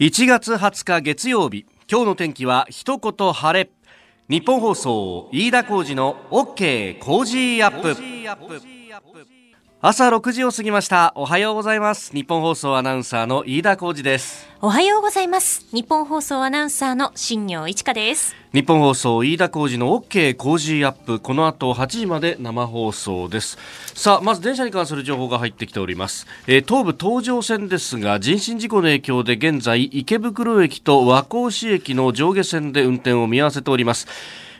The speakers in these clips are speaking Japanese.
1月20日月曜日今日の天気は一言晴れ。ニッポン放送飯田浩司の OK Cozy Up。朝6時を過ぎました。おはようございます。ニッポン放送アナウンサーの飯田浩司です。おはようございます。ニッポン放送アナウンサーの新行市佳です。ニッポン放送飯田浩司の OK Cozy Up。この後8時まで生放送です。さあまず電車に関する情報が入ってきております、えー、東武東上線ですが人身事故の影響で現在池袋駅と和光市駅の上下線で運転を見合わせております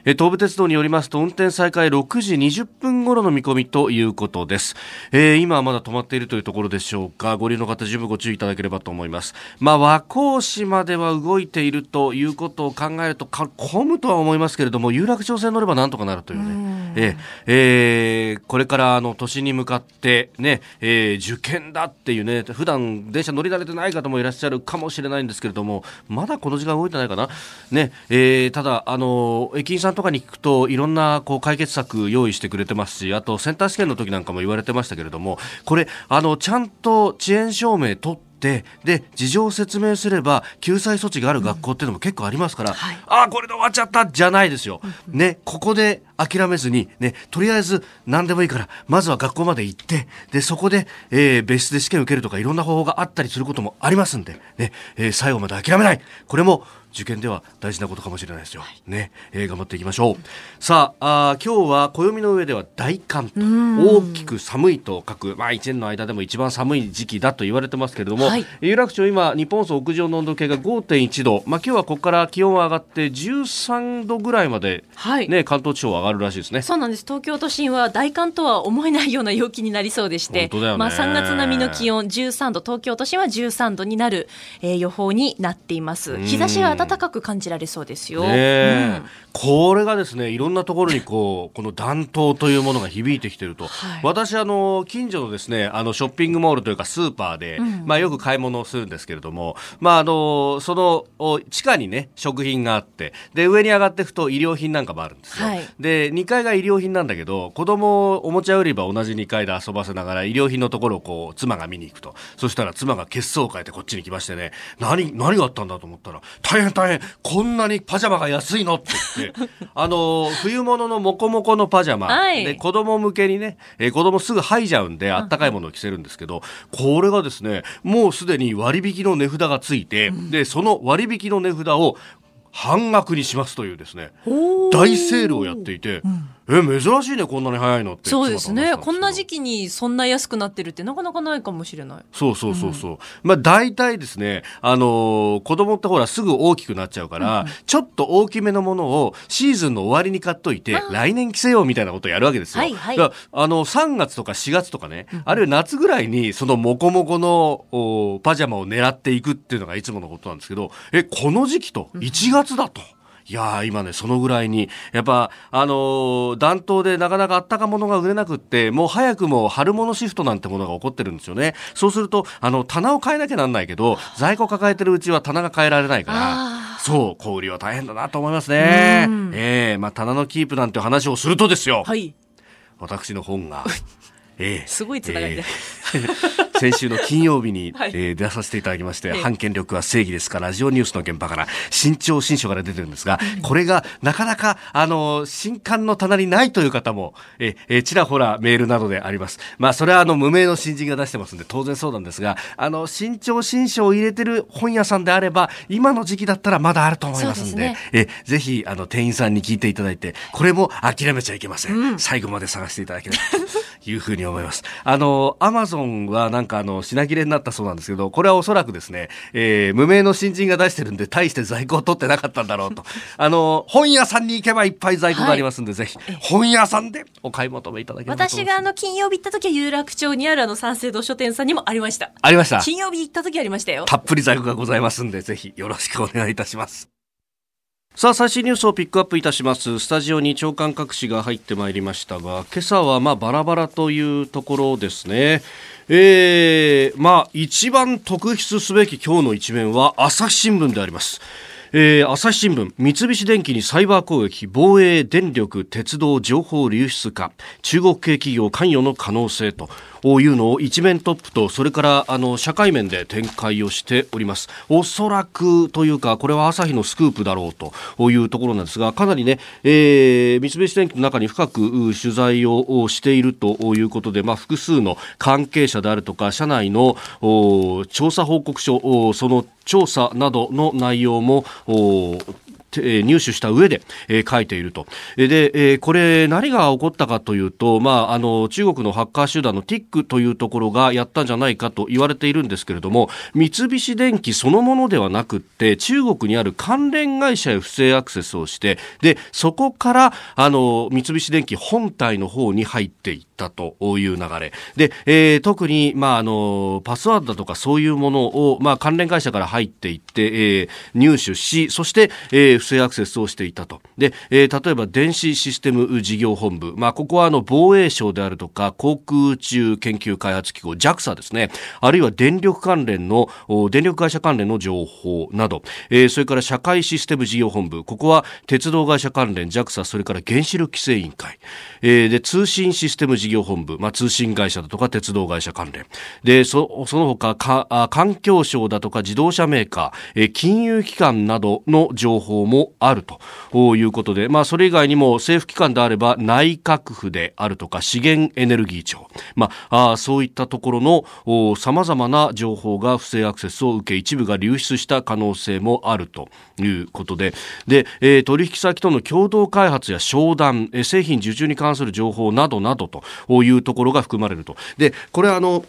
東武鉄道によりますと運転再開6時20分頃の見込みということです、えー、今はまだ止まっているというところでしょうか。ご利用の方十分ご注意いただければと思います。まあ和光市までは動いているということを考えると混むとは思いますけれども有楽町線乗ればなんとかなるというね。えー、えー、これからあの都心に向かってね、えー、受験だっていうね普段電車乗り慣れてない方もいらっしゃるかもしれないんですけれどもまだこの時間動いてないかな。ね、えー、ただあの駅員さんさんとかに聞くといろんなこう解決策用意してくれてますしあとセンター試験の時なんかも言われてましたけれどもこれあのちゃんと遅延証明取ってで事情を説明すれば救済措置がある学校っていうのも結構ありますから、うんはい、ああこれで終わっちゃったじゃないですよ、ね、ここで諦めずに、ね、とりあえず何でもいいからまずは学校まで行ってでそこで、えー、別室で試験受けるとかいろんな方法があったりすることもありますんで、ねえー、最後まで諦めない。これも受験では大事なことかもしれないですよ。ね、えー、頑張っていきましょう。さあ、あ今日は暦の上では大寒と大きく寒いと書く、まあ一年の間でも一番寒い時期だと言われてますけれども、はい、有楽町今日本層屋上の温度計が5.1度、まあ今日はここから気温が上がって13度ぐらいまで、はい、ね関東地方上がるらしいですね。そうなんです。東京都心は大寒とは思えないような陽気になりそうでして、ね、まあ3月並みの気温13度、東京都心は13度になる、えー、予報になっています。日差しは暖かく感じられそうですよ。ねうん、これがですねいろんなところにこう この暖冬というものが響いてきてると、はい、私あの近所のですねあのショッピングモールというかスーパーで、うん、まあよく買い物をするんですけれども、まああのその地下にね食品があってで上に上がっていくと医療品なんかもあるんですよ。はい、で2階が医療品なんだけど子供おもちゃ売り場同じ2階で遊ばせながら医療品のところをこう妻が見に行くと。そしたら妻が血相を変えてこっちに来ましてね何何があったんだと思ったら大変大変こんなにパジャマが安いのって言って、あの、冬物のモコモコのパジャマ、はい、で子供向けにね、えー、子供すぐ吐いちゃうんで、あったかいものを着せるんですけど、これがですね、もうすでに割引の値札がついて、うん、で、その割引の値札を半額にしますというですね、大セールをやっていて、うん。え珍しいねこんなに早いのってそうですね。こんな時期にそんな安くなってるってなかなかないかもしれない。そうそうそうそう、うん、まあ大体ですねあのー、子供ってほらすぐ大きくなっちゃうから、うん、ちょっと大きめのものをシーズンの終わりに買っといて来年着せようみたいなことをやるわけですよ、はいはい、だあの3月とか4月とかね、うん、あるいは夏ぐらいにそのモコモコのおパジャマを狙っていくっていうのがいつものことなん。ですけどえこの時期と1月だと。いや今ね、そのぐらいに、やっぱ、あのー、暖冬でなかなかあったかものが売れなくって、もう早くも春物シフトなんてものが起こってるんですよね。そうすると、あの、棚を変えなきゃなんないけど、在庫抱えてるうちは棚が変えられないから、そう、小売りは大変だなと思いますね。ええー、まあ、棚のキープなんて話をするとですよ。はい。私の本が、ええ。ー、すごいつながりで。えー 先週の金曜日に、はい、えー、出させていただきまして、反権力は正義ですかラジオニュースの現場から新潮新書から出てるんですが、これがなかなか、あの、新刊の棚にないという方も、えー、ちらほらメールなどであります。まあ、それはあの、無名の新人が出してますんで、当然そうなんですが、あの、新潮新書を入れてる本屋さんであれば、今の時期だったらまだあると思いますんで、でね、えぜひ、あの、店員さんに聞いていただいて、これも諦めちゃいけません。うん、最後まで探していただければ。と いうふうに思います。あの、アマゾンはなんかあの、品切れになったそうなんですけど、これはおそらくですね、えー、無名の新人が出してるんで、大して在庫を取ってなかったんだろうと。あの、本屋さんに行けばいっぱい在庫がありますんで、はい、ぜひ、本屋さんでお買い求めいただければ私があの、金曜日行った時は有楽町にあるあの、三省堂書店さんにもありました。ありました。金曜日行った時ありましたよ。たっぷり在庫がございますんで、ぜひよろしくお願いいたします。さあ最新ニュースをピックアップいたします。スタジオに長官各紙が入ってまいりましたが今朝はまあバラバラというところですね。えー、まあ一番特筆すべき今日の一面は朝日新聞であります。えー、朝日新聞三菱電機にサイバー攻撃防衛電力鉄道情報流出か。中国系企業関与の可能性と。いうのを一面トップとそれからあの社会面で展開をしております。おそらくというかこれは朝日のスクープだろうというところなんですがかなりね、えー、三菱電機の中に深く取材をしているということで、まあ、複数の関係者であるとか社内の調査報告書その調査などの内容も入手した上で、え、書いていると。で、え、これ何が起こったかというと、まあ、あの、中国のハッカー集団の TIC というところがやったんじゃないかと言われているんですけれども、三菱電機そのものではなくって、中国にある関連会社へ不正アクセスをして、で、そこから、あの、三菱電機本体の方に入っていった。という流れで、えー、特に、まあ、あのパスワードだとかそういうものを、まあ、関連会社から入っていって、えー、入手しそして、えー、不正アクセスをしていたと。で、えー、例えば電子システム事業本部、まあ、ここはあの防衛省であるとか航空宇宙研究開発機構 JAXA ですね。あるいは電力関連の電力会社関連の情報など、えー、それから社会システム事業本部。ここは鉄道会社関連 JAXA それから原子力規制委員会、えー、で通信システム事業本部、まあ、通信会社だとか鉄道会社関連。でそその他か環境省だとか自動車メーカー、えー、金融機関などの情報ももあるということで、まあ、それ以外にも政府機関であれば内閣府であるとか資源エネルギー庁、まあ、あそういったところのさまざまな情報が不正アクセスを受け一部が流出した可能性もあるということでで、えー、取引先との共同開発や商談、えー、製品受注に関する情報などなどというところが含まれると。でこれあの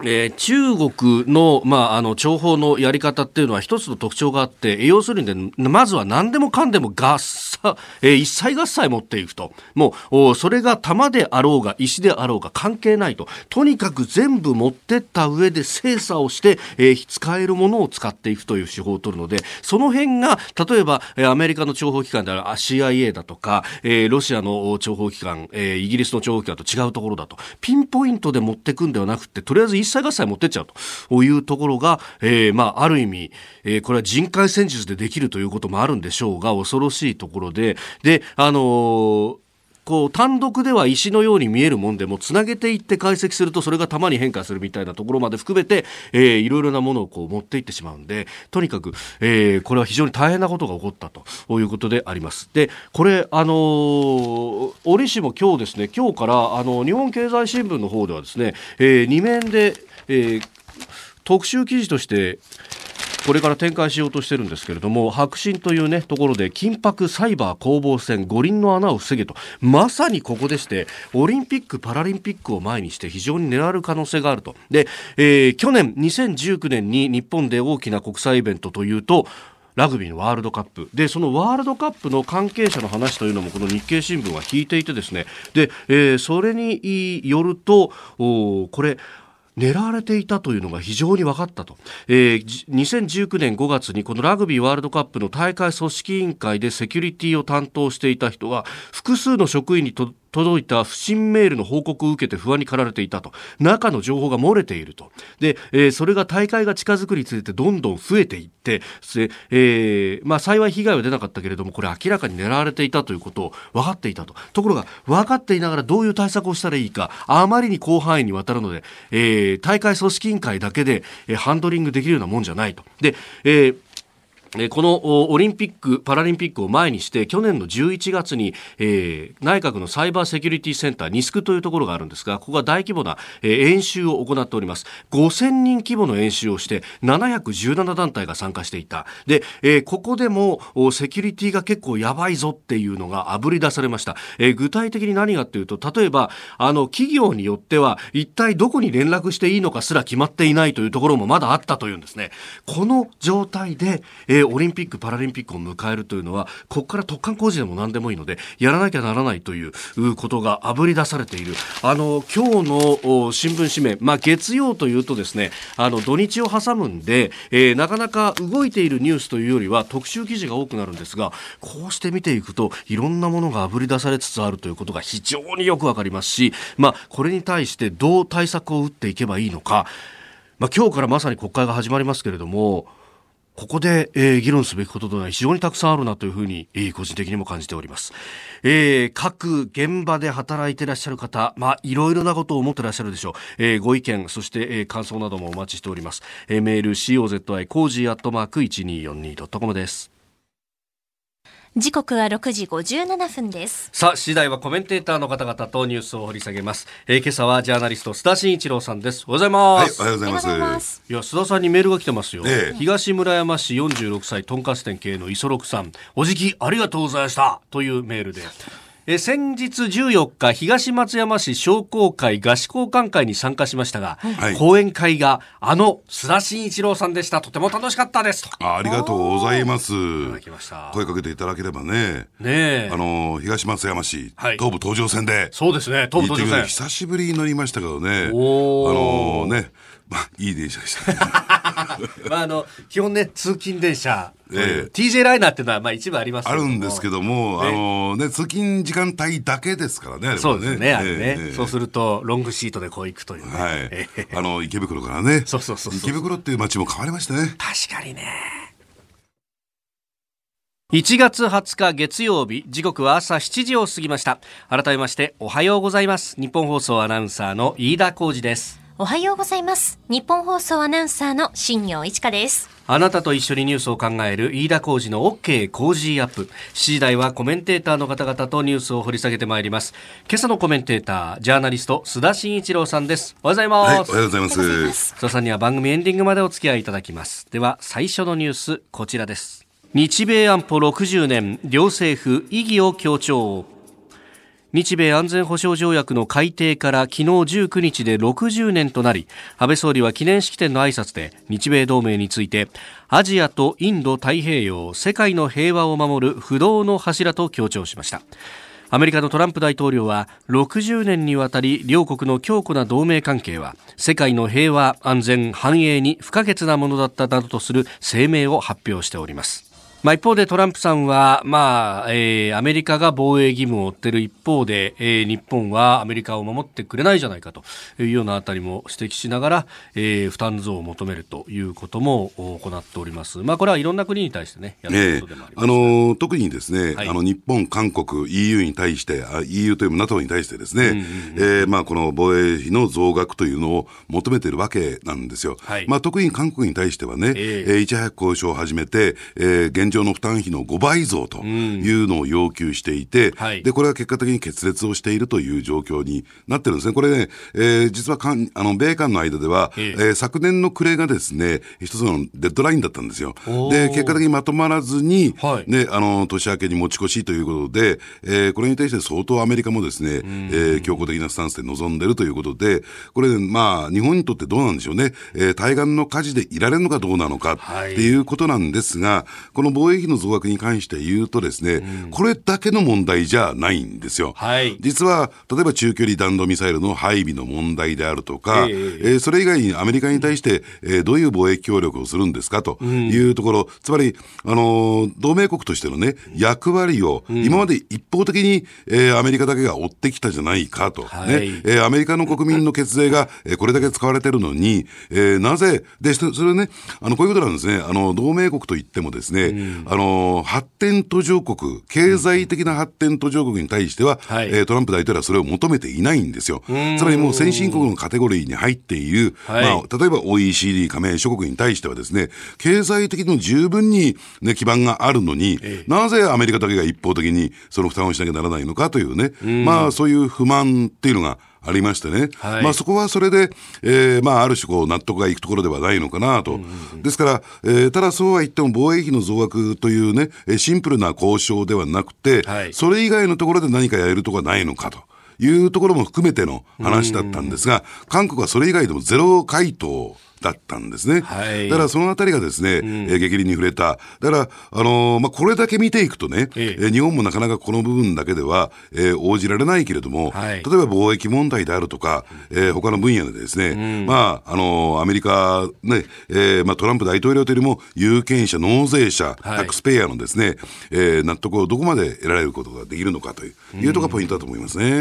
えー、中国の,、まあ、あの情報のやり方っていうのは一つの特徴があって要するに、ね、まずは何でもかんでも合さ、えー、一切合切持っていくと。もうそれが玉であろうが石であろうが関係ないと。とにかく全部持ってった上で精査をして、えー、使えるものを使っていくという手法を取るのでその辺が例えばアメリカの諜報機関である CIA だとか、えー、ロシアの諜報機関、えー、イギリスの諜報機関と違うところだと。ピンポイントで持っていくんではなくてとりあえず一切合切持ってっちゃうというところが、えー、まあ、ある意味、えー、これは人海戦術でできるということもあるんでしょうが、恐ろしいところで、で、あのーこう単独では石のように見えるもんでもつなげていって解析するとそれが弾に変化するみたいなところまで含めて、えー、いろいろなものをこう持っていってしまうんでとにかく、えー、これは非常に大変なことが起こったということであります。でこれあのー、折しも今日ですね今日からあの日本経済新聞の方ではですね、えー、2面で、えー、特集記事としてこれから展開しようとしてるんですけれども白真というねところで緊迫サイバー攻防戦五輪の穴を防げと。まさにここでしてオリンピック・パラリンピックを前にして非常に狙われる可能性があると。で、えー、去年2019年に日本で大きな国際イベントというとラグビーのワールドカップ。でそのワールドカップの関係者の話というのもこの日経新聞は聞いていてですね。で、えー、それによるとこれ狙われていたというのが非常に分かったと、えー、2019年5月にこのラグビーワールドカップの大会組織委員会でセキュリティを担当していた人は複数の職員にと届いた不審メールの報告を受けて不安に駆られていたと。中の情報が漏れていると。で、えー、それが大会が近づくにつれてどんどん増えていってえー、まあ、幸い被害は出なかったけれどもこれ明らかに狙われていたということを分かっていたと。ところが分かっていながらどういう対策をしたらいいかあまりに広範囲にわたるので、えー、大会組織委員会だけで、えハンドリングできるようなもんじゃないと。で、えーこのオリンピック・パラリンピックを前にして去年の11月に、えー、内閣のサイバーセキュリティセンターニスクというところがあるんですがここが大規模な、えー、演習を行っております。5000人規模の演習をして717団体が参加していた。で、えー、ここでもセキュリティが結構やばいぞっていうのがあぶり出されました、えー、具体的に何かというと例えばあの企業によっては一体どこに連絡していいのかすら決まっていないというところもまだあったというんですね。この状態で、えーオリンピック・パラリンピックを迎えるというのはここから突貫工事でも何でもいいのでやらなきゃならないということがあぶり出されている。あの今日の新聞紙面、まあ、月曜というとですねあの土日を挟むんで、えー、なかなか動いているニュースというよりは特集記事が多くなるんですがこうして見ていくといろんなものがあぶり出されつつあるということが非常によくわかりますし、まあ、これに対してどう対策を打っていけばいいのか、まあ、今日からまさに国会が始まりますけれどもここで、えー、議論すべきことというのは非常にたくさんあるなというふうに、えー、個人的にも感じております。えー、各現場で働いていらっしゃる方、まあ、いろいろなことを思ってらっしゃるでしょう。えー、ご意見、そして、えー、感想などもお待ちしております。えー、メール、 cozy コージーアットマーク 1242.com です。時刻は6時57分です。さあ次第はコメンテーターの方々とニュースを掘り下げます、えー、今朝はジャーナリスト須田慎一郎さんです。おはようございます、はい、おはようございます。いや須田さんにメールが来てますよ、ええ、東村山市46歳とんかつ店経営の磯六さん。お辞儀ありがとうございました。というメールでえ先日14日東松山市商工会合宿交換会に参加しましたが、はい、講演会があの須田慎一郎さんでした。とても楽しかったです。あありがとうございます。声かけていただければね。ねあの東松山市、はい、東武東上線でそうですね。東武東上線。久しぶりに乗りましたけどね。あのねまあ、いい電車でした、ね、まあ、あの、基本ね、通勤電車。えー、TJ ライナーっていうのは、まあ、一部ありますあるんですけども、ね、あのね、通勤時間帯だけですからね、そうですね、あれね、えー、そうすると、ロングシートでこう行くというね。はい。あの、池袋からね。そうそうそう池袋っていう街も変わりましたね。確かにね。1月20日月曜日時刻は朝7時を過ぎました改めましておはようございます日本放送アナウンサーの飯田浩二ですおはようございます。日本放送アナウンサーの新業一華です。あなたと一緒にニュースを考える飯田浩二の OK 工事アップ。7時台はコメンテーターの方々とニュースを掘り下げてまいります。今朝のコメンテーター、ジャーナリスト、須田慎一郎さんです。おはようございます。はい、おはようございます。須田さんには番組エンディングまでお付き合いいただきます。では、最初のニュース、こちらです。日米安保60年、両政府意義を強調。日米安全保障条約の改定から昨日19日で60年となり安倍総理は記念式典の挨拶で日米同盟についてアジアとインド太平洋世界の平和を守る不動の柱と強調しました。アメリカのトランプ大統領は60年にわたり両国の強固な同盟関係は世界の平和安全繁栄に不可欠なものだったなどとする声明を発表しております。まあ、一方でトランプさんは、まあえー、アメリカが防衛義務を負っている一方で、えー、日本はアメリカを守ってくれないじゃないかというようなあたりも指摘しながら、えー、負担増を求めるということも行っております。まあ、これはいろんな国に対してね、やることでもあります、ね、あの特にですね、はい、あの日本、韓国、EU に対して、EU という NATO に対してですね、この防衛費の増額というのを求めているわけなんですよ。はい、まあ、特に韓国に対してはね、えー、いち早く交渉を始めて、えー、現状の負担費の5倍増というのを要求していて、うんはい、で、これは結果的に決裂をしているという状況になってるんですね。これね、えー、実はかんあの米韓の間では、えー、えー、昨年の暮れがですね、一つのデッドラインだったんですよ。で、結果的にまとまらずに、はい、ね、あの、年明けに持ち越しということで、えー、これに対して相当アメリカもですね、えー、強硬的なスタンスで臨んでるということで、これ、まあ、日本にとってどうなんでしょうね。えー、対岸の火事でいられるのかどうなのかってい。うことなんですが、この防衛費の増額に関して言うとですね、うん、これだけの問題じゃないんですよ。はい、実は、例えば中距離弾道ミサイルの配備の問題であるとか、えー、えー、それ以外にアメリカに対して、えー、どういう貿易協力をするんですかというところ、うん、つまり、あのー、同盟国としてのね、役割を、今まで一方的に、えー、アメリカだけが追ってきたじゃないかと。はい、ね、えー、アメリカの国民の血税が、えー、これだけ使われてるのに、えー、なぜ、で、それね、あの、こういうことなんですね。あの、同盟国といってもですね、うん、あの、発展途上国、経済的な発展途上国に対しては、はい、えー、トランプ大統領はそれを求めていないんですよ。つまりもう先進国のカテゴリーに入っている、はい、まあ、例えば OECD 加盟諸国に対してはですね、経済的にも十分に、ね、基盤があるのに、ええ、なぜアメリカだけが一方的にその負担をしなきゃならないのかというね、まあそういう不満っていうのが、ありましてね、はい、まあそこはそれで、えー、まあある種こう納得がいくところではないのかなと。うんうんうん、ですから、えー、ただそうは言っても防衛費の増額というね、シンプルな交渉ではなくて、はい、それ以外のところで何かやれるところはないのかと。いうところも含めての話だったんですが、韓国はそれ以外でもゼロ回答だったんですね。はい、だからそのあたりがですね、うん、えー、激励に触れた。だから、あのー、まあ、これだけ見ていくとね、ええ。日本もなかなかこの部分だけでは、えー、応じられないけれども、はい、例えば貿易問題であるとか、えー、他の分野でですね、うん、まあ、あのー、アメリカ、ね、えー、まあ、トランプ大統領というよりも、有権者、納税者、タックスペイヤーのですね、えー、納得をどこまで得られることができるのかという、うん、いうところがポイントだと思いますね。う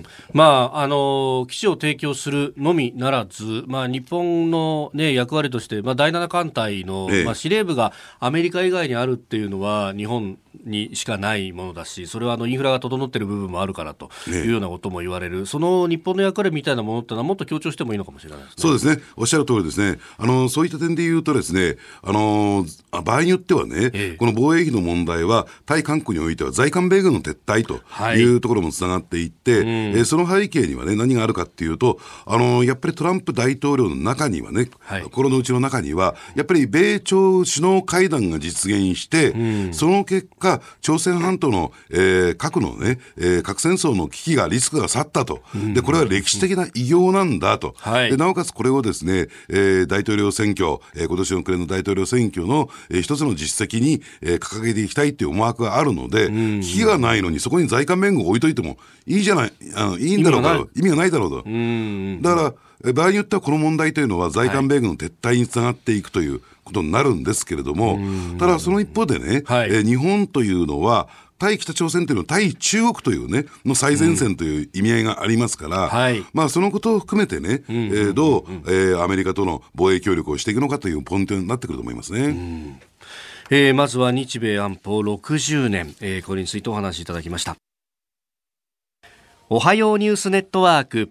ん。まあ、あのー、基地を提供するのみならず、まあ、日本のの、ね、役割として、まあ、第7艦隊の、まあ、司令部がアメリカ以外にあるっていうのは日本にしかないものだしそれはあのインフラが整っている部分もあるからというようなことも言われる、その日本の役割みたいなものってのはもっと強調してもいいのかもしれないですね。そうですね。おっしゃる通りですね。あのそういった点で言うとですねあの場合によってはね、ええ、この防衛費の問題は対韓国においては在韓米軍の撤退とい。うところもつながっていって、はい、えー、その背景にはね何があるかっていうとあのやっぱりトランプ大統領の中にはね、はい、心の内の中にはやっぱり米朝首脳会談が実現して、うん、その結果朝鮮半島の、えー、核のね、えー、核戦争の危機がリスクが去ったと、うん、でこれは歴史的な偉業なんだと、はい、でなおかつこれをですね、えー、大統領選挙、えー、今年の暮れの大統領選挙の、えー、一つの実績に、えー、掲げていきたいっていう思惑があるので、危機がないのにそこに在韓弁護を置いといてもいいじゃない、あのいいんだろうか意味がない。だろうと。だから場合によってはこの問題というのは在韓米軍の撤退につながっていくということになるんですけれども、ただその一方でね、はい、え日本というのは、対北朝鮮というのは対中国というね、の最前線という意味合いがありますから、うんはい、まあそのことを含めてね、えー、どう、えー、アメリカとの防衛協力をしていくのかというポイントになってくると思いますね。うん。えー、まずは日米安保60年、えー、これについてお話しいただきました。おはようニュースネットワーク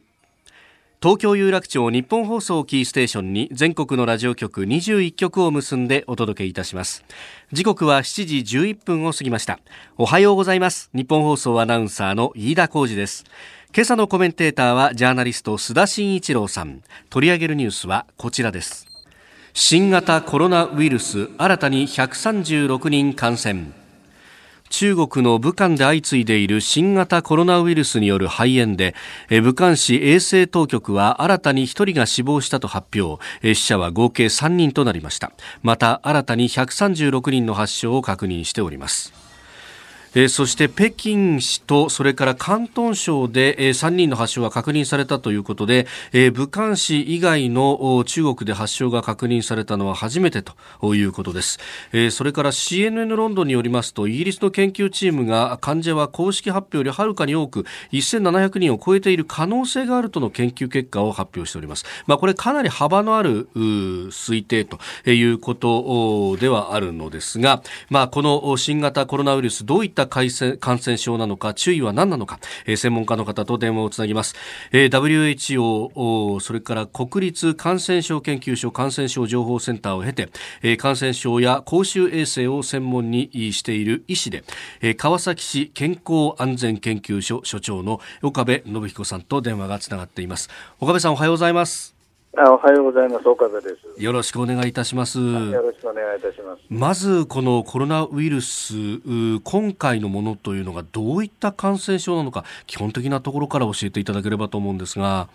東京有楽町日本放送キーステーションに全国のラジオ局21局を結んでお届けいたします。時刻は7時11分を過ぎました。おはようございます。日本放送アナウンサーの飯田浩二です。今朝のコメンテーターはジャーナリスト須田慎一郎さん。取り上げるニュースはこちらです。新型コロナウイルス新たに136人感染。中国の武漢で相次いでいる新型コロナウイルスによる肺炎で武漢市衛生当局は新たに1人が死亡したと発表。死者は合計3人となりました。また新たに136人の発症を確認しております。えー、そして北京市とそれから広東省で、えー、3人の発症が確認されたということで、えー、武漢市以外の中国で発症が確認されたのは初めてということです、えー、それから CNN ロンドンによりますとイギリスの研究チームが患者は公式発表よりはるかに多く1700人を超えている可能性があるとの研究結果を発表しております、まあ、これかなり幅のある推定ということではあるのですが、まあ、この新型コロナウイルスどういったた感染症なのか注意は何なのか、えー、専門家の方と電話をつなぎます、えー、WHO それから国立感染症研究所感染症情報センターを経て、えー、感染症や公衆衛生を専門にしている医師で、えー、川崎市健康安全研究所所長の岡部信彦さんと電話がつながっています。岡部さんおはようございます。あおはようございます。岡部です。よろしくお願いいたします。よろしくお願いいたします。まず、このコロナウイルス、今回のものというのがどういった感染症なのか、基本的なところから教えていただければと思うんですが。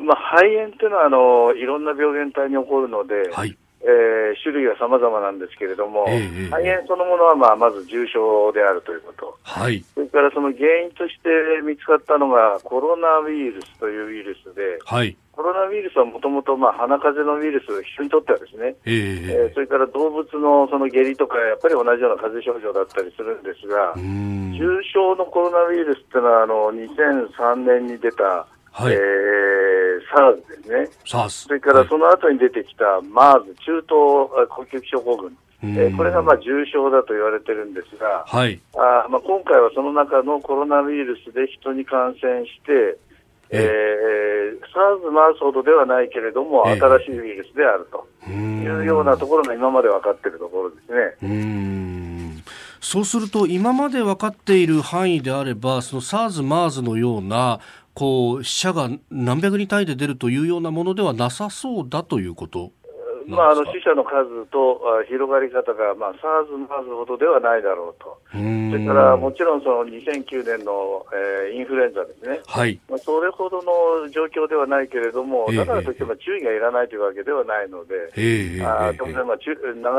まあ、肺炎というのはあの、いろんな病原体に起こるので、はい、えー、種類は様々なんですけれども、えー、肺炎そのものは、まあ、まず重症であるということ、はい、それからその原因として見つかったのがコロナウイルスというウイルスで、はい、コロナウイルスはもともと鼻風邪のウイルス、人にとってはですね、えー、えー、それから動物のその下痢とか、やっぱり同じような風邪症状だったりするんですが、重症のコロナウイルスっていうのは、あの2003年に出た、はい、えー、SARS ですね。それからその後に出てきた MERS、中東呼吸器症候群。えー、これがまあ重症だと言われてるんですが、はい。あまあ、今回はその中のコロナウイルスで人に感染して、えー、SARS、m a r ほどではないけれども、新しいウイルスであるというようなところが今まで分かっているところですね。うそうすると、今まで分かっている範囲であれば、その SARS、MERS のようなこう死者が何百人単位で出るというようなものではなさそうだということまあ、あの死者の数と広がり方が、まあ、SARS、MARS ほどではないだろうと、それからもちろんその2009年の、えー、インフルエンザですね、はい。まあ、それほどの状況ではないけれども、だからといっても注意がいらないというわけではないので、えー、あ当然、まあ、流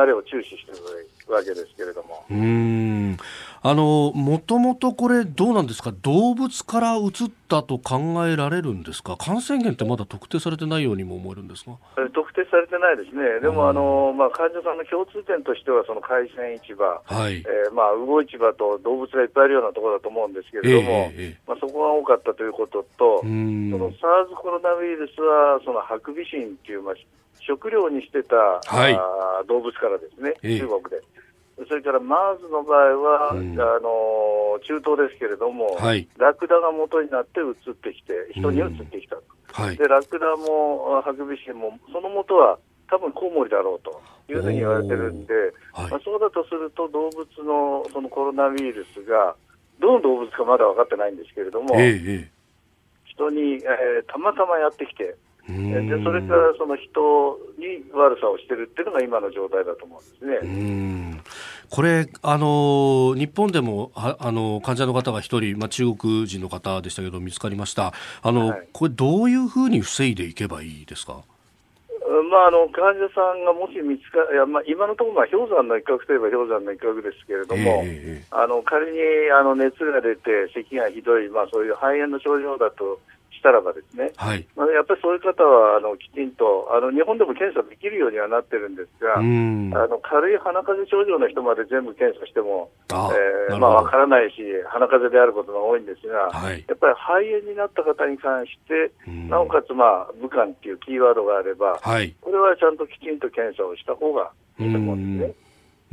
れを注視しているわけですけれども。うん。あのもともとこれ、どうなんですか、動物から移ったと考えられるんですか、感染源ってまだ特定されてないようにも思えるんですが特定されてないですね、でも、あのまあ、患者さんの共通点としては、その海鮮市場、はい。えーまあ、魚市場と動物がいっぱいあるようなところだと思うんですけれども、えーえー、まあ、そこが多かったということと、その SARS コロナウイルスは、そのハクビシンっていう、まあ、食料にしてた、はい、あ動物からですね、え中国で。それから MERS の場合は、うん、あの中東ですけれども、はい、ラクダが元になって移ってきて、人に移ってきたと、うん。はい、でラクダもハクビシンも、その元は多分コウモリだろうというふうに言われてるんで、はい、まあ、そうだとすると、動物のそのコロナウイルスが、どの動物かまだ分かってないんですけれども、ええ、人に、えー、たまたまやってきて、でそれからその人に悪さをしてるっていうのが今の状態だと思うんですね。これ、あの日本でもあの患者の方が一人、まあ、中国人の方でしたけど見つかりました。あの、はい、これどういうふうに防いでいけばいいですか？まあ、あの患者さんがもし見つかいや、まあ、今のところ、氷山の一角といえば氷山の一角ですけれども、えー、あの仮にあの熱が出て、咳がひどい、まあ、そういう肺炎の症状だとしたらばですね、はい、まあ、やっぱりそういう方はあのきちんとあの日本でも検査できるようにはなってるんですが、あの軽い鼻風邪症状の人まで全部検査しても、あえー、まあ、わからないし、鼻風邪であることが多いんですが、はい、やっぱり肺炎になった方に関して、なおかつ、まあ、武漢っていうキーワードがあれば、はい、これはちゃんときちんと検査をした方がいいと思うんですね。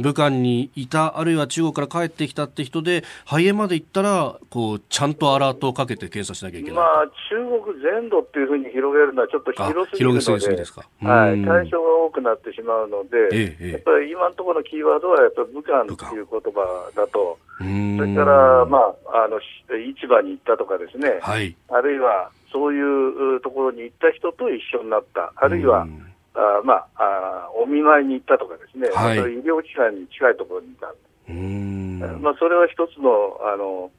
武漢にいた、あるいは中国から帰ってきたって人で、肺炎まで行ったら、こう、ちゃんとアラートをかけて検査しなきゃいけない。まあ、中国全土っていうふうに広げるのはちょっと広すぎるので、広げすぎはい、対象が多くなってしまうので、ええ、やっぱり今のところのキーワードは、やっぱり武漢っていう言葉だと、それから、まあ、あの、市場に行ったとかですね、はい、あるいは、そういうところに行った人と一緒になった、あるいは、あまああ、お見舞いに行ったとかですね、はい、医療機関に近いところにいた。まあ、それは一つの、あの、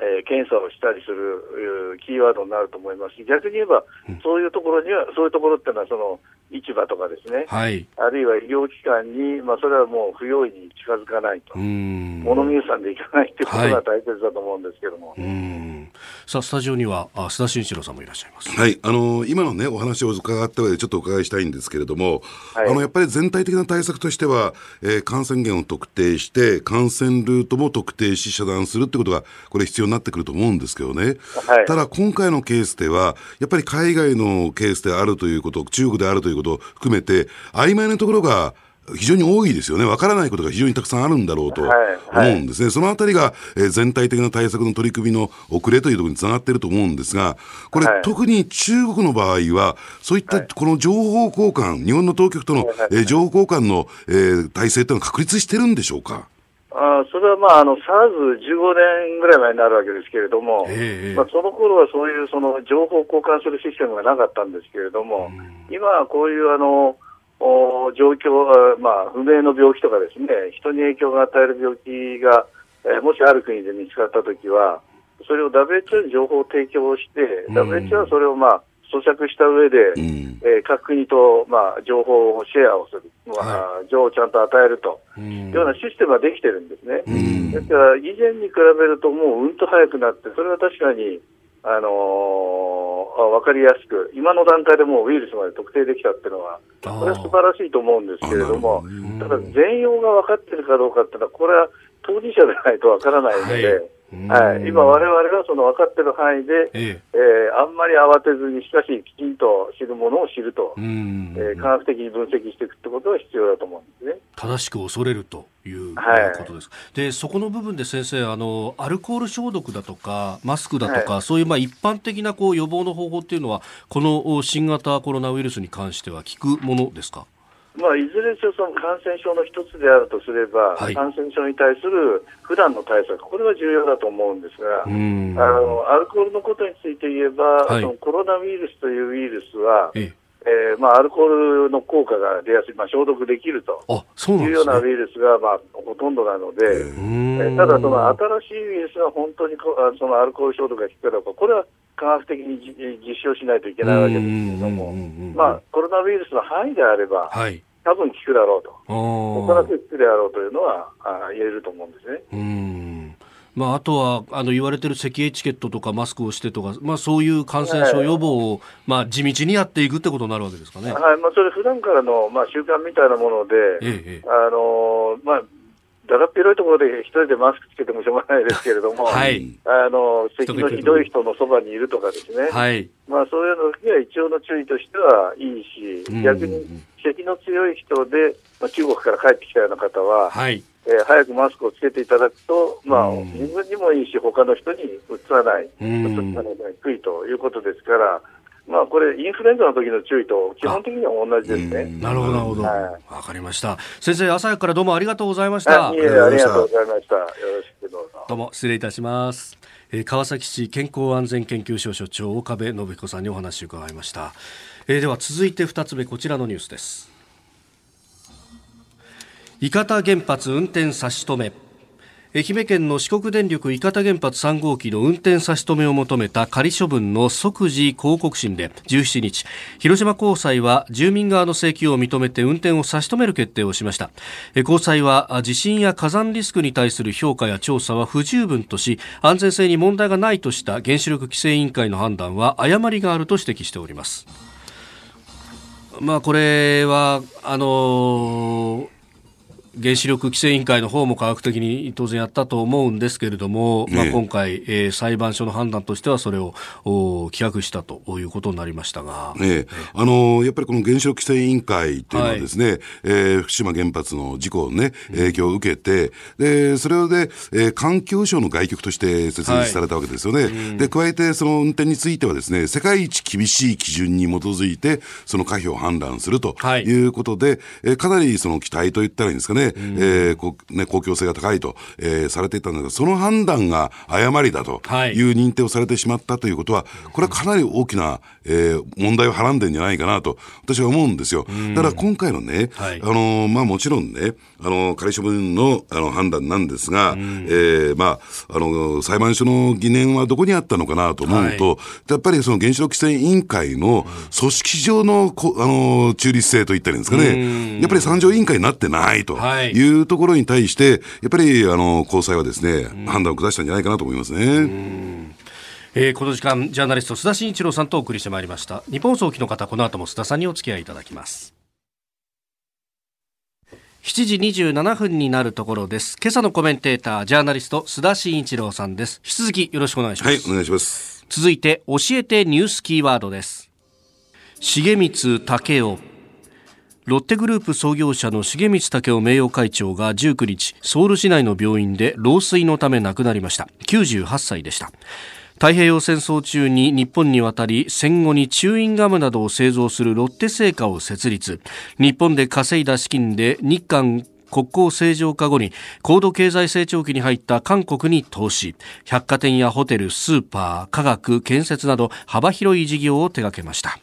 えー、検査をしたりするキーワードになると思います。し、逆に言えば、そういうところには、そういうところっていうのは、その、市場とかですね、はい、あるいは医療機関に、まあ、それはもう不用意に近づかないと、物見さんでいかないということが大切だと思うんですけども。はいさあスタジオにはあ須田慎一郎さんもいらっしゃいます。はい、あの今のねお話を伺った上でちょっとお伺いしたいんですけれども、はい、あのやっぱり全体的な対策としては、えー、感染源を特定して感染ルートも特定し遮断するってことがこれ必要になってくると思うんですけどね。はい、ただ今回のケースではやっぱり海外のケースであるということ中国であるということを含めて曖昧なところが非常に多いですよね。わからないことが非常にたくさんあるんだろうと思うんですね。はいはい、そのあたりが、えー、全体的な対策の取り組みの遅れというところにつながっていると思うんですが、これ、はい、特に中国の場合は、そういったこの情報交換、日本の当局との、えー、情報交換の、えー、体制というのは確立してるんでしょうか？あそれはまあ、あの、SARS15 年ぐらい前になるわけですけれども、えー、まあ、その頃はそういうその情報交換するシステムがなかったんですけれども、今はこういうあの、状況、まあ、不明の病気とかですね、人に影響が与える病気が、えー、もしある国で見つかったときは、それを WHO に情報を提供して、うん、WHO はそれをまあ、咀嚼した上で、うん、えー、各国と、まあ、情報をシェアをする、まあ、情報をちゃんと与えると、うん、いうようなシステムができてるんですね。うん、ですから、以前に比べるともううんと早くなって、それは確かに、あのー、分かりやすく、今の段階でもうウイルスまで特定できたっていうのは、これは素晴らしいと思うんですけれども、ただ全容が分かってるかどうかっていうのは、これは当事者でないと分からないので、はいはい、今、われわれがその分かっている範囲で、ええ。えー、あんまり慌てずに、しかしきちんと知るものを知ると、えー、科学的に分析していくってことは必要だと思うんですね。正しく恐れるということです、はい、でそこの部分で先生あの、アルコール消毒だとか、マスクだとか、はい、そういうまあ一般的なこう予防の方法っていうのは、この新型コロナウイルスに関しては、効くものですか？ずれにせよその感染症の一つであるとすれば、はい、感染症に対する普段の対策、これは重要だと思うんですが、あのアルコールのことについて言えば、はい、そのコロナウイルスというウイルスは、ええ。ーまあ、アルコールの効果が出やすい、まあ、消毒できるというようなウイルスが、まあ、ほとんどなので、えー、ただ、その新しいウイルスが本当にそのアルコール消毒が効くかどうか、これは科学的に実証しないといけないわけですけれども、まあ、コロナウイルスの範囲であれば、はい、多分効くだろうと、おそらく効くであろうというのはあ言えると思うんですね。うん。まあ、あとはあの言われてる咳エチケットとかマスクをしてとか、まあ、そういう感染症予防を、まあ、地道にやっていくってことになるわけですかね。はい。まあ、それ普段からの、まあ、習慣みたいなもので、ええ、あのまあ、だらっ広いところで一人でマスクつけてもしょうがないですけれども、はい、あの咳のひどい人のそばにいるとかですね、はい、まあ、そういうのには一応の注意としてはいいし、逆に咳の強い人で、まあ、中国から帰ってきたような方は、はい、えー、早くマスクをつけていただくと、まあ、自分にもいいし、他の人にうつさない、うつさないにくいということですから、まあ、これ、インフルエンザの時の注意と基本的には同じですね。なるほど、なるほど。わ、はい、かりました。先生、朝からどうもありがとうございました。いえ、ありがとうございました。よろしくどうぞ。どうも、失礼いたします。えー、川崎市健康安全研究所所長岡部信彦さんにお話を伺いました。えー、では続いて2つ目こちらのニュースです。伊方原発運転差し止め。愛媛県の四国電力伊方原発3号機の運転差し止めを求めた仮処分の即時抗告審で17日広島高裁は住民側の請求を認めて運転を差し止める決定をしました。高裁は地震や火山リスクに対する評価や調査は不十分とし安全性に問題がないとした原子力規制委員会の判断は誤りがあると指摘しております。まあこれはあのー原子力規制委員会の方も科学的に当然やったと思うんですけれども、ね、まあ、今回、えー、裁判所の判断としてはそれを棄却したということになりましたが、ね、あのやっぱりこの原子力規制委員会というのはですね、はい、えー、福島原発の事故をね、影響を受けて、でそれで、えー、環境省の外局として設立されたわけですよね。はい、で加えて、その運転についてはですね、世界一厳しい基準に基づいて、その可否を判断するとい。うことで、はい、えー、かなりその期待といったらいいんですかね、ね、うん、えーこね、公共性が高いと、えー、されていたんだけど、その判断が誤りだとい。う認定をされてしまったということは、これはかなり大きな、えー、問題をはらんでんじゃないかなと、私は思うんですよ。だから今回のね、はい、あのまあもちろんね、あの仮処分のあの判断なんですが、えー、まあ、あの裁判所の疑念はどこにあったのかなと思うと、はい、やっぱりその原子力規制委員会の組織上のこあの中立性といったらいいんですかね、やっぱり参上委員会になってないと。はい。いうところに対して、やっぱりあの高裁はですね、判断を下したんじゃないかなと思いますね。えー、この時間ジャーナリスト須田慎一郎さんとお送りしてまいりました。日本総期の方この後も須田さんにお付き合いいただきます7時27分になるところです。今朝のコメンテータージャーナリスト須田慎一郎さんです。引き続きよろしくお願いします。はいお願いします。続いて教えてニュースキーワードです。重光武雄。ロッテグループ創業者の重光武雄名誉会長が19日ソウル市内の病院で老衰のため亡くなりました。98歳でした太平洋戦争中に日本に渡り戦後にチューインガムなどを製造するロッテ製菓を設立。日本で稼いだ資金で日韓国交正常化後に高度経済成長期に入った韓国に投資。百貨店やホテルスーパー科学建設など幅広い事業を手掛けました。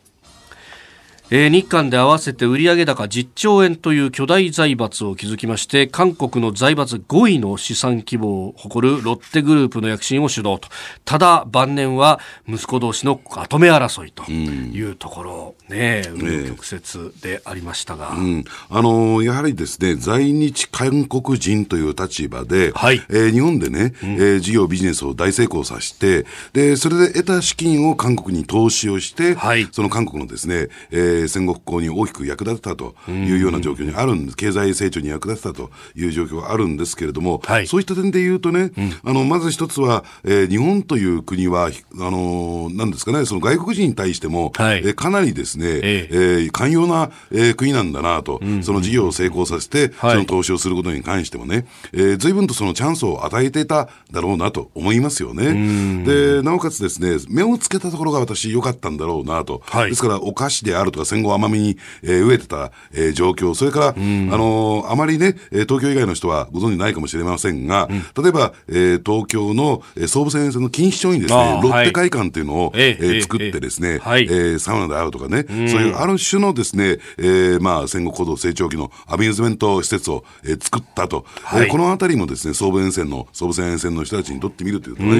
えー、日韓で合わせて売上高10兆円という巨大財閥を築きまして韓国の財閥5位の資産規模を誇るロッテグループの躍進を主導と。ただ晩年は息子同士の後目争いというところ、うん、ね紆曲折でありましたが、うん、あのー、やはりですね在日韓国人という立場で、はい。えー、日本でね、うん、えー、事業ビジネスを大成功させてでそれで得た資金を韓国に投資をして、はい、その韓国のですね、えー戦後復興に大きく役立てたというような状況にあるんです、経済成長に役立てたという状況があるんですけれども、はい、そういった点で言うとね、うん、あのまず一つは、えー、日本という国は、あのなんですかね、その外国人に対しても、はい、えー、かなりですね、えー、えー、寛容な、えー、国なんだなと、うん、その事業を成功させて、その投資をすることに関してもね、えー、随分とそのチャンスを与えていただろうなと思いますよね。で、なおかつですね、目をつけたところが私良かったんだろうなと。はい、ですから、お菓子であるとか戦後甘みに、えー、飢えてた、えー、状況、それから、あのー、あまりね、東京以外の人はご存じないかもしれませんが、うん、例えば、えー、東京の、えー、総武線線の錦糸町にですね、ロッテ会館っていうのを、えー、作ってですね、えー、えー、サウナであるとかね、そういうある種のですね、えー、まあ、戦後高度成長期のアミューズメント施設を、えー、作ったと、はい、えー、このあたりもですね、総武沿線の、総武線沿線の人たちにとってみるというとね、え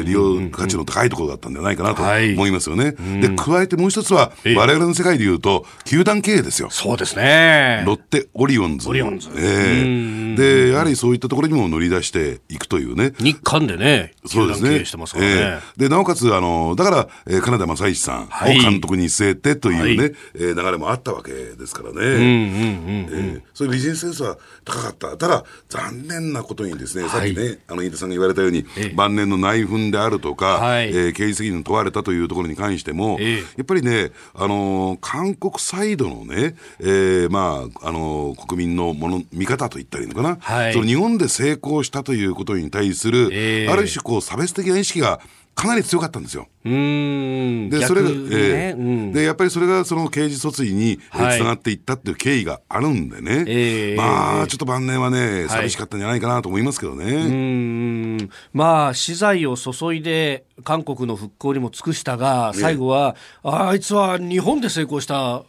ー、利用価値の高いところだったんじゃないかなと思いますよね。で、加えてもう一つは、我々の世界ででいうと、球団経営ですよ。そうですね。ロッテ、オリオンズ。オリオンズ。ええー、で、やはりそういったところにも乗り出していくというね。日韓でね、そうですね。してますからね。えー、で、なおかつ、あの、だから、えー、金田正一さんを監督に据えてというね、はい、えー、流れもあったわけですからね。うんうんうん、えー、そういうビジネスセンスは高かった。ただ、残念なことにですね、さっきね、あの、飯田さんが言われたように、晩年の内紛であるとか、はい、えー、刑事責任を問われたというところに関しても、やっぱりね、あのー、韓国サイドのね、えー、まあ、あのー、国民のもの、見方と言ったらいいのかな、はい、その日本で成功したということに対する、えー、ある種こう差別的な意識がかなり強かったんですよ。うん。で、それが、ね、えー、うん、で、やっぱりそれがその刑事訴追につながっていったっていう経緯があるんでね、えー、まあ、ちょっと晩年はね、寂しかったんじゃないかなと思いますけどね。はい、うん。まあ、資材を注いで、韓国の復興にも尽くしたが、最後は、ね、あいつは日本で成功した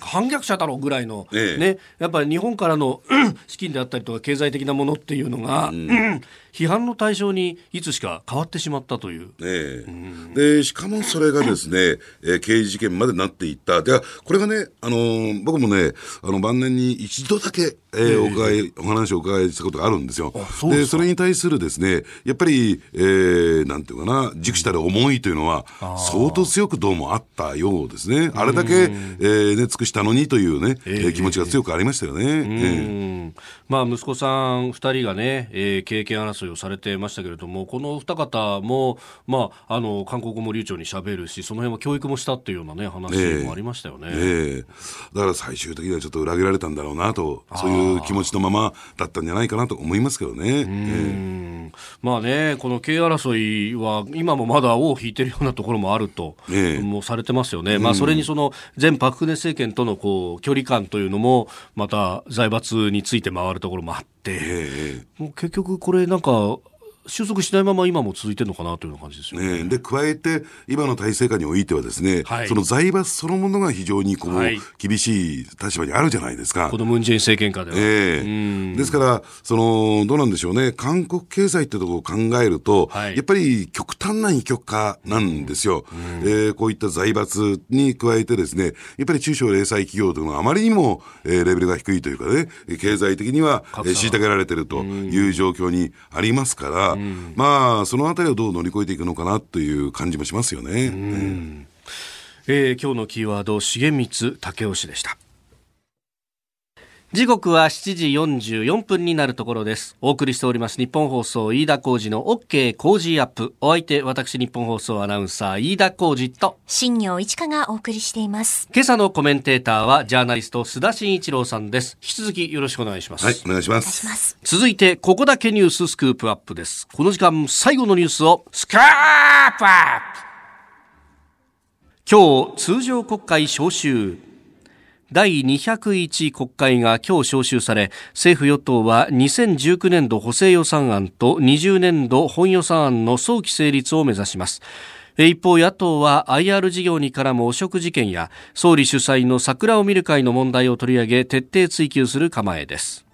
反逆者だろうぐらいの、ええ、ね、やっぱり日本からの資金であったりとか経済的なものっていうのが、うん、批判の対象にいつしか変わってしまったという。えうん、でしかもそれがですね、えー、刑事事件までなっていった。でこれがね、あのー、僕もね、あの晩年に一度だけ、えー、お伺い、お話をお伺いしたことがあるんですよ。そでそれに対するですね、やっぱり、えー、なんていうかな、熟したる思いというのは、相当強くどうもあったようですね。あれだけ、えー、ね、尽くしたのにというね、えー、気持ちが強くありましたよね。えー、まあ、息子さん2人がね、えー、経験争いをされてましたけれども、この二方も、まあ、あの、韓国語も流暢にしゃべるし、その辺は教育もしたっていうようなね、話もありましたよね。えー、えー、だから最終的にはちょっと裏切られたんだろうなと、そういう気持ちのままだったんじゃないかなと思いますけどね。えー、まあね、この経営争いは、今もまだ尾を引いてるようなところもあると、えー、もうされてますよね。まあ、それにその、前パククネ政権とのこう距離感というのも、また財閥について回るところもあって、えー、もう結局これなんか、収束しないまま今も続いてるのかなというような感じですよね。ねで、加えて、今の体制下においてはですね、はい、その財閥そのものが非常にこう、はい、厳しい立場にあるじゃないですか。このムンジェイン政権下では。えー、ですから、その、どうなんでしょうね、韓国経済ってところを考えると、はい、やっぱり極端な二極化なんですよ。えー、こういった財閥に加えてですね、やっぱり中小零細企業というのはあまりにも、えー、レベルが低いというかね、経済的には、えー、虐げられてるという状況にありますから、まあ、そのあたりをどう乗り越えていくのかなという感じもしますよね。うんえー、今日のキーワード、重光武雄氏でした。時刻は7時44分になるところです。お送りしております日本放送飯田浩二の OK 工事アップ。お相手、私日本放送アナウンサー飯田浩二と新業一華がお送りしています。今朝のコメンテーターはジャーナリスト須田慎一郎さんです。引き続きよろしくお願いします。はい、お願いします。続いて、ここだけニューススクープアップです。この時間、最後のニュースをスクープアップ今日、通常国会召集。第201国会が今日召集され政府与党は2019年度補正予算案と20年度本予算案の早期成立を目指します。一方野党は IR 事業に絡む汚職事件や総理主催の桜を見る会の問題を取り上げ徹底追及する構えです。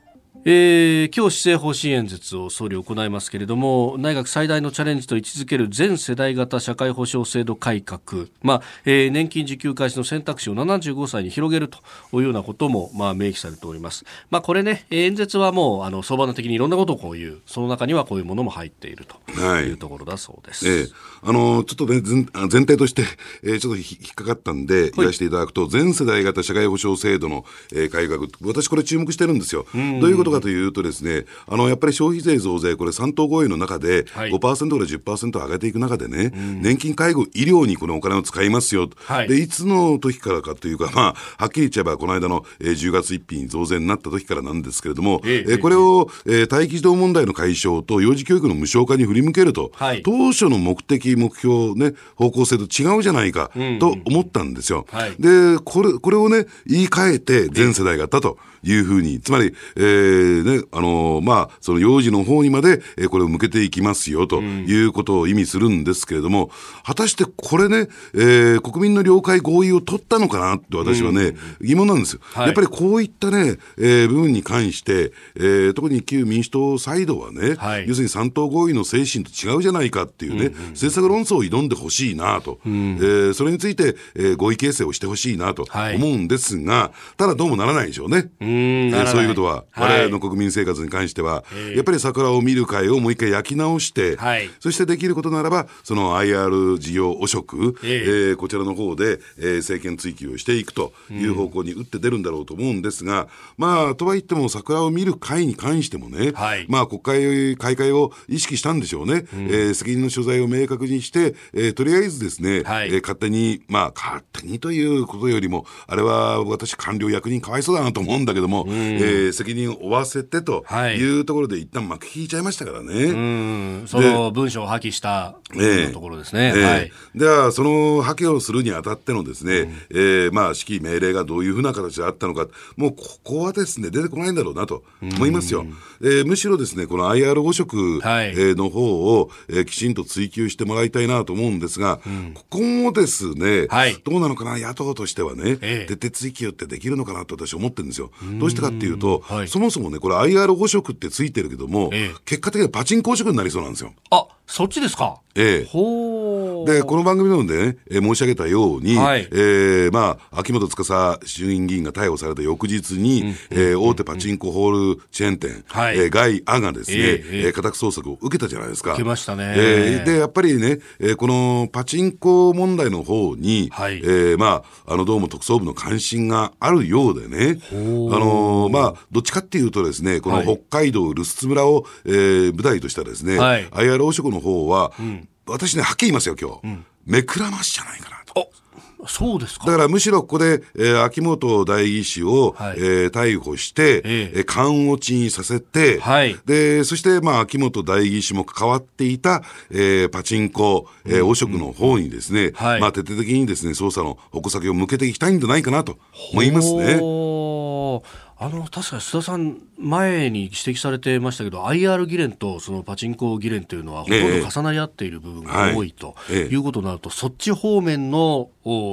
えー、今日施政方針演説を総理行いますけれども内閣最大のチャレンジと位置づける全世代型社会保障制度改革、まあえー、年金受給開始の選択肢を75歳に広げるというようなことも、まあ、明記されております、まあ、これね演説はもうあの相場の的にいろんなことをこういうその中にはこういうものも入っていると。い。うところだそうです、はい、え。ー、あのちょっとね全体として、えー、ちょっと引っかかったんで言わせていただくと、全世代型社会保障制度の、えー、改革私これ注目してるんですよ。どういうことかというとですね、あの、やっぱり消費税増税、これ3党合意の中で5%から10%上げていく中でね、年金、介護、医療にこのお金を使いますよ。はい、で、いつの時からかというか、まあ、はっきり言っちゃえば、この間の、えー、10月1日に増税になった時からなんですけれども、えー、これを、えー、待機児童問題の解消と幼児教育の無償化に振り向けると、はい、当初の目的、目標、ね、方向性と違うじゃないか、と思ったんですよ。はい、で、これ、これをね、言い換えて全世代型というふうに、つまり、えー、ね、あのー、まあ、その幼児の方にまで、えー、これを向けていきますよということを意味するんですけれども、果たしてこれね、えー、国民の了解合意を取ったのかなって私はね、疑問なんですよ。はい、やっぱりこういったね、えー、部分に関して、えー、特に旧民主党サイドはね、はい、要するに三党合意の精神と違うじゃないかっていうね、うんうん、政策論争を挑んでほしいなと、うん、えー、それについて、えー、合意形成をしてほしいなと思うんですが、はい、ただどうもならないでしょうね。うえー、そういうことは、はい、我々の国民生活に関しては、やっぱり桜を見る会をもう一回焼き直して、はい、そしてできることならば、その IR 事業汚職、えー、えー、こちらの方で、えー、政権追及をしていくという方向に打って出るんだろうと思うんですが、まあ、とはいっても桜を見る会に関してもね、はい、まあ、国会開会を意識したんでしょうね。うん、えー、責任の所在を明確にして、えー、とりあえずですね、はい、えー、勝手に、まあ、勝手にということよりも、あれは私官僚役人かわいそうだなと思うんだけども、うん、えー、責任を負わせてとい。うところで一旦幕引いちゃいましたからね。うん、その文章を破棄したところですね。えー、はい、では、その破棄をするにあたってのですね、うん、えー、まあ、指揮命令がどういうふうな形であったのか、もうここはですね、出てこないんだろうなと思いますよ。えー、むしろですね、この IR 汚職、はい、えー、の方を、えー、きちんと追及してもらいたいなと思うんですが、うん、ここもですね、はい、どうなのかな、野党としてはね、えー、徹底追及ってできるのかなと私は思ってるんですよ。どうしてかっていうと、はい、そもそもね、これ IR 汚職ってついてるけども、えー、結果的にはパチンコ汚職になりそうなんですよ。あそっちですか？ええ。で、この番組なのでね、えー、申し上げたように、はい、えー、まあ、秋元司衆院議員が逮捕された翌日に、うん、えー、大手パチンコホールチェーン店、はい、えー、ガイアがですね、えー、えー、家宅捜索を受けたじゃないですか。受けましたね。えー、で、やっぱりね、えー、このパチンコ問題の方に、はい、えー、まあ、あの、どうも特捜部の関心があるようでね、あのー、まあ、どっちかっていうとですね、この北海道留守津村を、えー、舞台としたですね、はい、IR 汚職の方は、うん、私ね、はっきり言いますよ、今日。うん、目くらましじゃないかなと。そうですか。だからむしろここで、えー、秋元代議士を、はい、えー、逮捕して、えー、勘落ちにさせて、はい、で、そして、まあ、秋元代議士も関わっていた、えー、パチンコ、えー、汚職の方にですね、はい、まあ、徹底的にですね、捜査の矛先を向けていきたいんじゃないかなと思いますね。あの確かに須田さん、前に指摘されてましたけど、IR 議連とそのパチンコ議連というのは、ほとんど重なり合っている部分が多いとい。うことになると、そっち方面の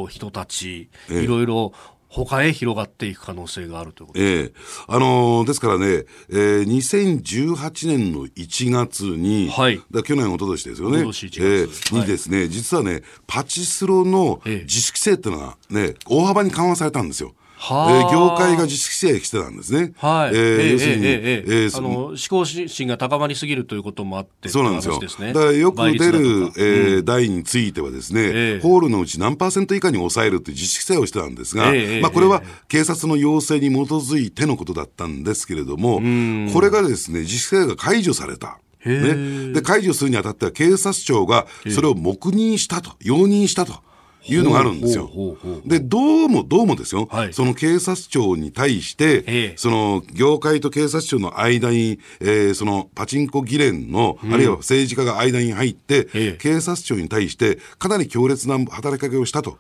人たち、いろいろ他へ広がっていく可能性があるということです、ええ。あのー、ですからね、えー、2018年の1月に、はい、だ去年、おととしですよね、えー、にですね、はい、実はね、パチスロの自主規制っていうのがね、大幅に緩和されたんですよ。はあ、業界が自主規制してたんですね。はい。えー、要するに、ええー、あの、思考心が高まりすぎるということもあって、そうなんですよ。すね、だからよく出る、えー、台についてはですね、えー、ホールのうち何パーセント以下に抑えるって自主規制をしてたんですが、えー、まあこれは警察の要請に基づいてのことだったんですけれども、これがですね、自主規制が解除された。ね、で解除するにあたっては警察庁がそれを黙認したと、容認したと。いうのがあるんですよ。で、どうもどうもですよ、はい、その警察庁に対して、その業界と警察庁の間に、えー、そのパチンコ議連の、うん、あるいは政治家が間に入って、警察庁に対してかなり強烈な働きかけをしたと。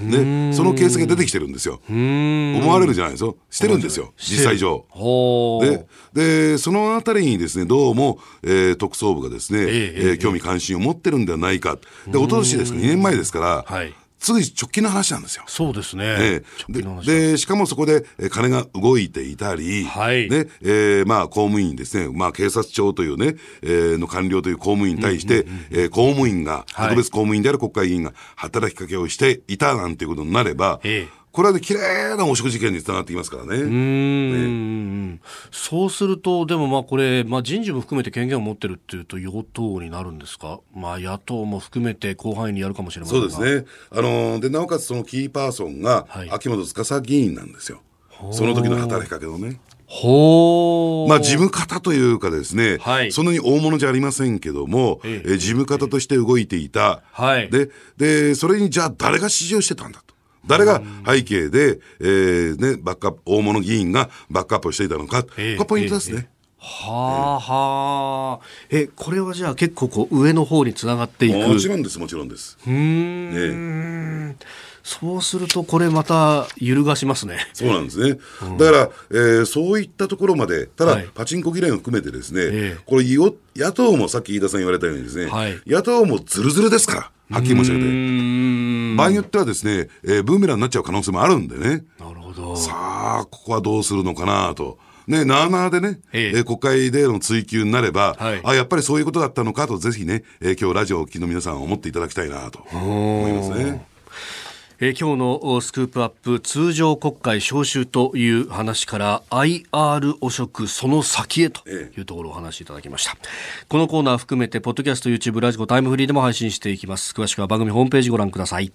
ね、その形跡が出てきてるんですよ。思われるじゃないですよ。してるんですよ、実際上。で、で、そのあたりにですね、どうも、えー、特捜部がですね、えー、えー、興味関心を持ってるんではないか。で、おととしですか、2年前ですから、はい、つい直近の話なんですよ。そうですね。でで、しかもそこで金が動いていたり、はい。ね、えー、まあ、公務員ですね、まあ、警察庁というね、えー、の官僚という公務員に対して、え公務員が、特別公務員である国会議員が働きかけをしていたなんていうことになれば、えーこれはね、綺麗な汚職事件につながってきますからね。うん、ね、そうすると、でもまあこれ、まあ、人事も含めて権限を持ってるっていうと、与党になるんですか、まあ、野党も含めて広範囲にやるかもしれませんそうですね。あのでなおかつそのキーパーソンが、秋元司議員なんですよ。その時の働きかけのね。ほまあ、事務方というかですね、はい、そんなに大物じゃありませんけども、ええ。事務方として動いていた、はい、でで、それにじゃあ誰が指示をしてたんだと。誰が背景で、えー、ね、バックアップ、大物議員がバックアップをしていたのか、これポイントですね。はあはあ。え、これはじゃあ結構こう上の方につながっていくもちろんです、もちろんです。うん。ねそうすると、これまた揺るがしますね。そうなんですね。うん、だから、えー、そういったところまで、ただ、はい、パチンコ嫌いも含めてですね、えー、これ野党もさっき飯田さん言われたようにですね、はい、野党もずるずるですから、はっきり申し上げて。場合によってはですね、えー、ブーメランになっちゃう可能性もあるんでね。なるほど。さあ、ここはどうするのかなと。ね、なあなあでね、ええ国会での追及になれば、はい、あ、やっぱりそういうことだったのかと、ぜひね、えー、今日ラジオをお聞きの皆さん思っていただきたいなと思いますね。えー、今日のスクープアップ通常国会召集という話から IR 汚職その先へというところをお話しいただきました、このコーナー含めてポッドキャスト YouTube ラジコタイムフリーでも配信していきます詳しくは番組ホームページご覧ください